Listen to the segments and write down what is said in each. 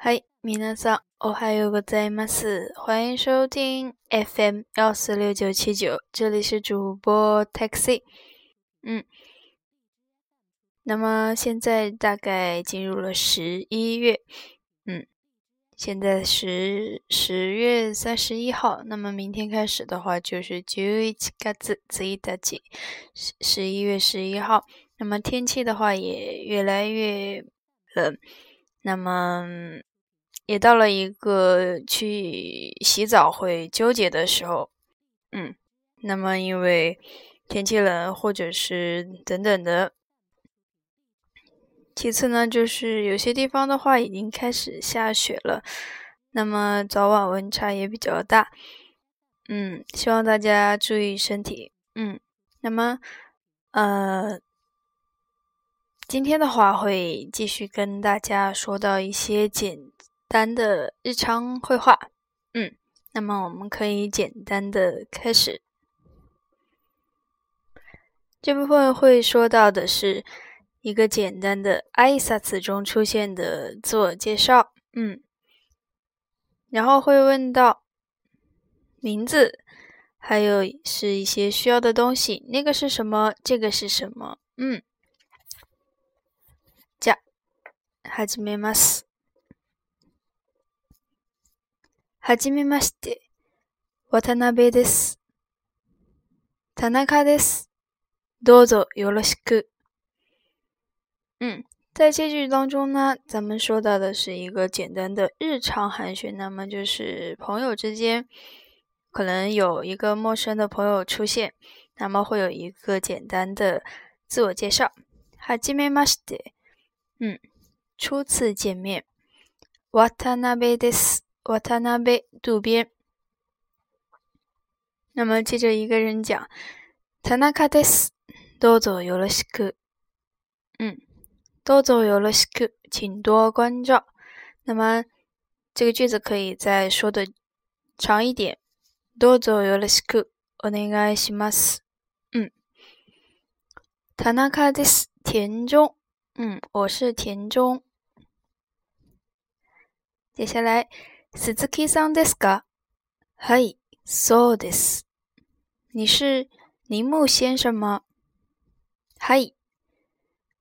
嗨，皆さん、おはようございます。欢迎收听 FM 幺四六九七九，这里是主播 Taxi。嗯，那么现在大概进入了十一月，嗯，现在十十月三十一号，那么明天开始的话就是十一月十一日，十十一月十一号。那么天气的话也越来越冷，那么 也到了一个去洗澡会纠结的时候，嗯，那么因为天气冷或者是等等的，其次呢就是有些地方的话已经开始下雪了，那么早晚温差也比较大，嗯，希望大家注意身体，嗯，那么呃。今天的话会继续跟大家说到一些简单的日常绘画，嗯，那么我们可以简单的开始。这部分会说到的是一个简单的挨萨词中出现的自我介绍，嗯，然后会问到名字，还有是一些需要的东西，那个是什么？这个是什么？嗯。始めます。 はじめまして。渡辺です。田中です。どうぞよろしく。嗯，在这句当中呢，咱们说到的是一个简单的日常寒暄，那么就是朋友之间可能有一个陌生的朋友出现，那么会有一个简单的自我介绍。はじめまして。嗯。初次见面，渡辺です。 渡辺渡边。那么接着一个人讲，田中です。どうぞよろしく。嗯，どうぞよろしく，请多关照。那么这个句子可以再说的长一点，どうぞよろしくお願いします。嗯，田中です。田中。嗯，我是田中。接下来， 鈴木さんですか？はい、そうです。你是铃木先生吗？はい。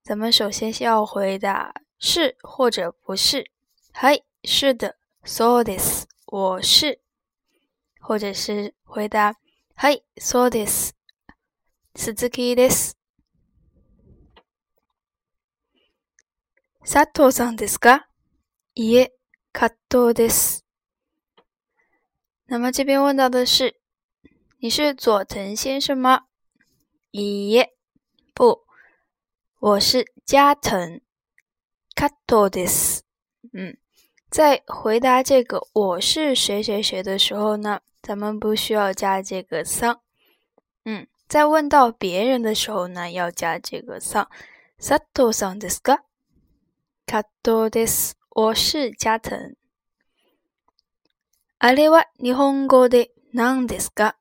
咱们首先要回答是或者不是。はい、是的。そうです。我是。或者是回答はい、そうです。鈴木です。佐藤さんですか？いえ。卡多です。那么这边问到的是，你是佐藤先生吗？咦，不，我是加藤。卡多です。嗯，在回答这个我是谁谁谁的时候呢，咱们不需要加这个桑。嗯，在问到别人的时候呢，要加这个桑。佐藤さんですか？卡多です。 我是加藤。あれは日本語で何ですか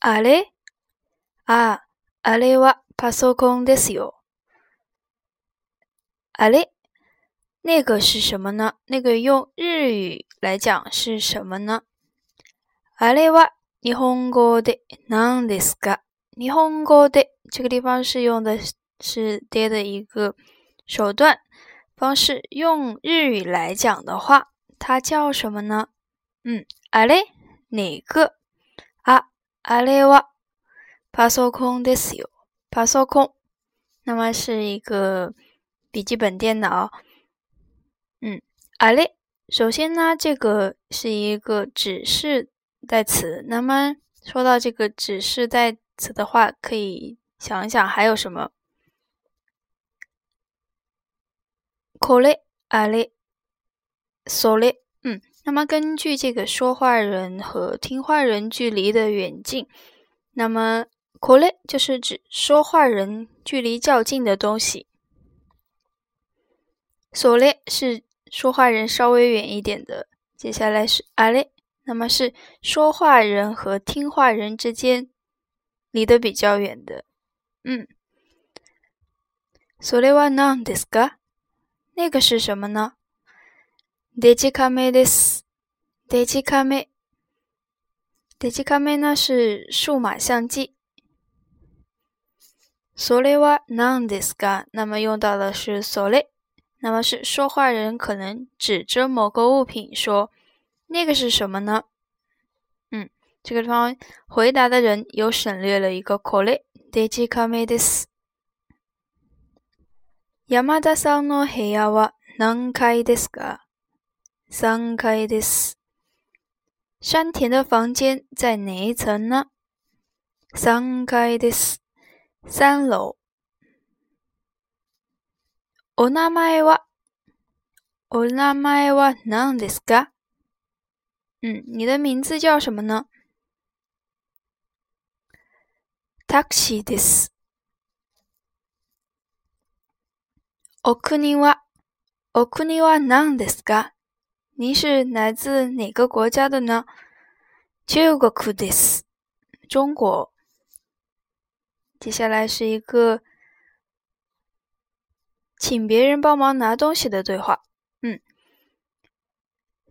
あれあ、あれはパソコンですよ。あれ那个是什么呢？那个用日语来讲是什么呢？あれは日本語で何ですか日本語で这个地方是用的是爹的一个 手段方式，用日语来讲的话，它叫什么呢？嗯，あれ哪个啊？あれはパソコンですよ。パソコン，那么是一个笔记本电脑。嗯，あれ，首先呢，这个是一个指示代词。那么说到这个指示代词的话，可以想一想还有什么？ これ、あれ、それ，嗯，那么根据这个说话人和听话人距离的远近，那么これ就是指说话人距离较近的东西，それ是说话人稍微远一点的。接下来是あれ，那么是说话人和听话人之间离得比较远的，嗯。それは何ですか？ 那个是什么呢？デジカメです。デジカメ。デジカメ呢是数码相机。それは何ですか？那么用到的是それ，那么是说话人可能指着某个物品说，那个是什么呢？嗯，这个地方回答的人又省略了一个これ。デジカメです。 山田さんの部屋は何階ですか？三階です。山田的房间在哪一层呢？三階です。三楼。お名前は？お名前は何ですか？嗯，你的名字叫什么呢？タクシーです。お国は、お国は何ですか？您是来自哪个国家的呢？中国です。中国。接下来是一个请别人帮忙拿东西的对话。嗯。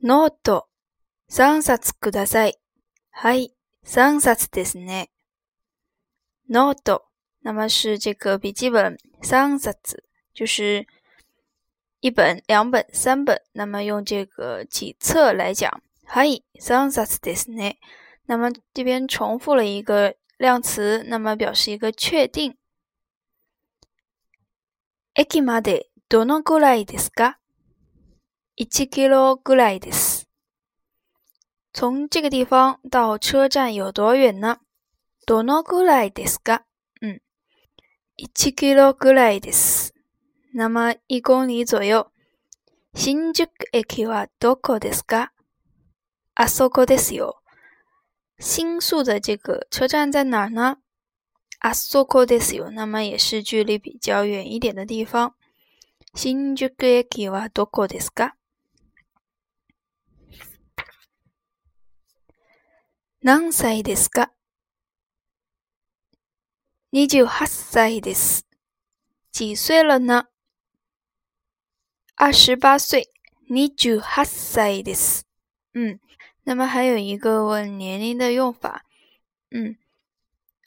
ノート、三冊ください。はい、三冊ですね。ノート，那么是这个笔记本，三冊就是一本、两本、三本。那么用这个几册来讲，はい、三冊ですね。那么这边重复了一个量词，那么表示一个确定。駅までどのくらいですか？一キロぐらいです。从这个地方到车站有多远呢？どのくらいですか？嗯，一キロぐらいです。 那么一公里左右。新宿駅はどこですか？あそこですよ。新宿的这个车站在哪儿呢？あそこですよ。那么也是距离比较远一点的地方。新宿駅はどこですか？何歳ですか？二十八歳です。几岁了呢？二十八岁。二十八歳です。嗯，那么还有一个问年龄的用法。嗯，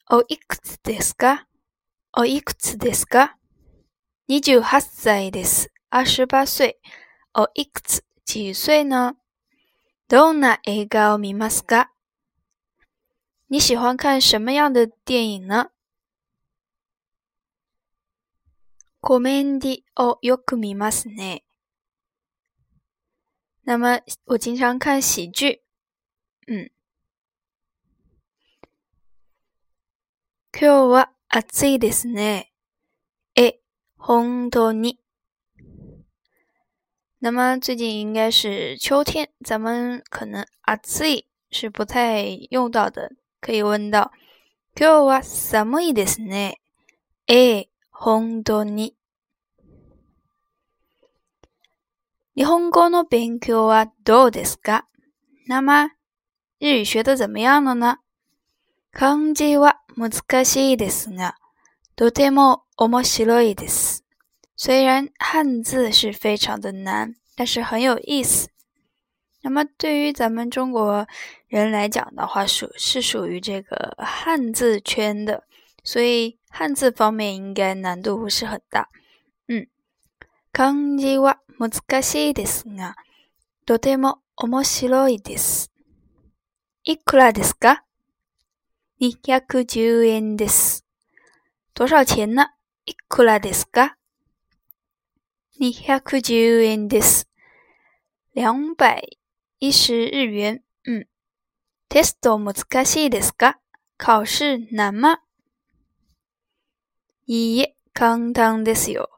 おいくつですか？おいくつですか？二十八歳です。二十八岁。おいくつ？几岁呢？どんな映画を見ますか？你喜欢看什么样的电影呢？ コメンディをよく見ますね。那么我经常看喜剧。嗯。今日は暑いですね。え、本当に。那么最近应该是秋天，咱们可能暑い是不太用到的，可以问到今日は寒いですね。え、本当に。日本語の勉強はどうですか？那么、日语学的怎么样了呢漢字は難しいですが、とても面白いです。虽然汉字是非常的难，但是很有意思。那么对于咱们中国人来讲的话，属是属于这个汉字圈的，所以汉字方面应该难度不是很大。嗯，漢字は難しいですが、とても面白いです。いくらですか ?210 円です。多少钱呢いくらですか ?210 円です。210日元。嗯。テスト難しいですか考试难吗 いいえ、簡単ですよ。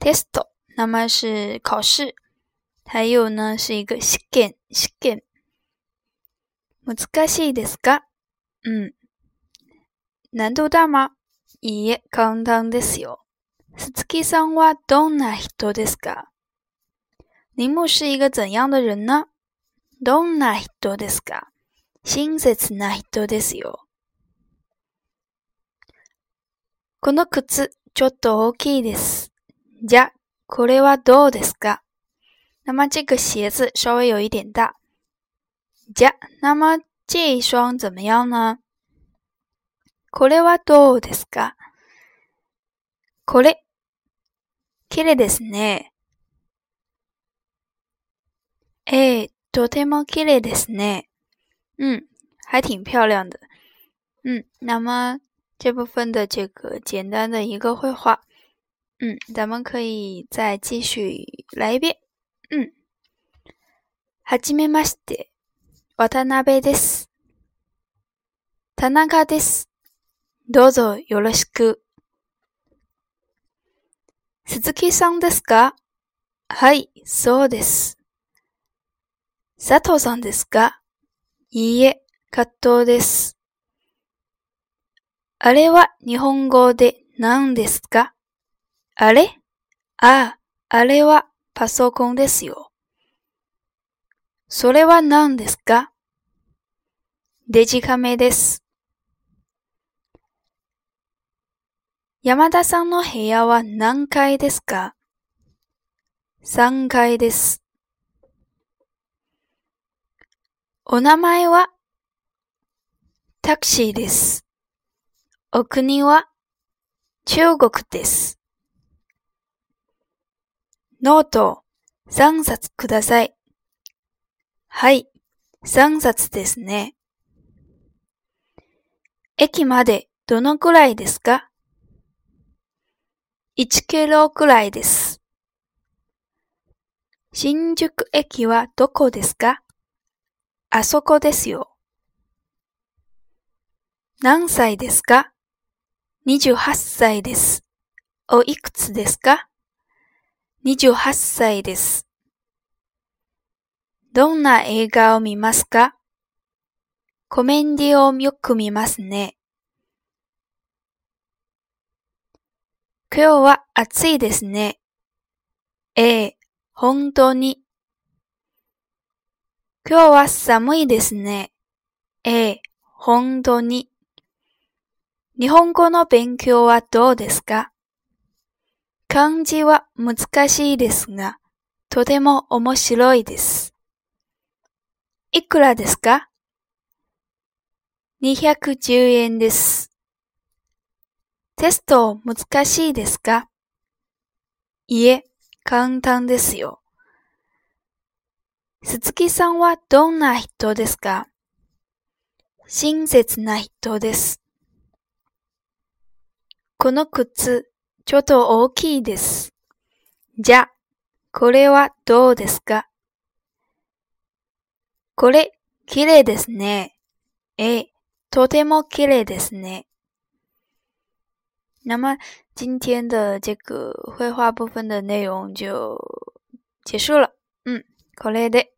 テスト那么是考试，还有呢是一个試験試験。難しいですか？嗯，难度大吗？いいえ、簡単ですよ。鈴木さんはどんな人ですか？铃木是一个怎样的人呢？どんな人ですか？親切な人ですよ。この靴ちょっと大きいです。じゃこれはどうですか？那么这个鞋子稍微有一点大。じゃ、那么这一双怎么样呢？これはどうですか？これ、綺麗ですね。ええ、とても綺麗ですね。嗯，还挺漂亮的。嗯，那么这部分的这个简单的一个绘画。嗯，咱们可以再继续来一遍。嗯，はじめまして、渡辺です。田中です。どうぞよろしく。鈴木さんですか？はい、そうです。佐藤さんですか？いいえ、葛藤です。あれは日本語で何ですか？あれ？ああ、あれはパソコンですよ。それは何ですか？デジカメです。山田さんの部屋は何階ですか ?3 階です。お名前は？タクシーです。お国は中国です。ノート3冊ください。はい、3冊ですね。駅までどのくらいですか ?1 キロくらいです。新宿駅はどこですか？あそこですよ。何歳ですか？?28 歳です。おいくつですか？28歳です。どんな映画を見ますか？コメンディをよく見ますね。今日は暑いですね。ええ、本当に。今日は寒いですね。ええ、本当に。日本語の勉強はどうですか？漢字は難しいですが、とても面白いです。いくらですか ?210 円です。テスト難しいですか？いえ、簡単ですよ。鈴木さんはどんな人ですか？親切な人です。この靴、ちょっと大きいです。じゃ、これはどうですか？これ、綺麗ですね。ええ、とても綺麗ですね。那么今天的这个绘画部分的内容就结束了。嗯、これで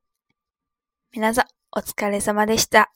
皆さんお疲れ様でした。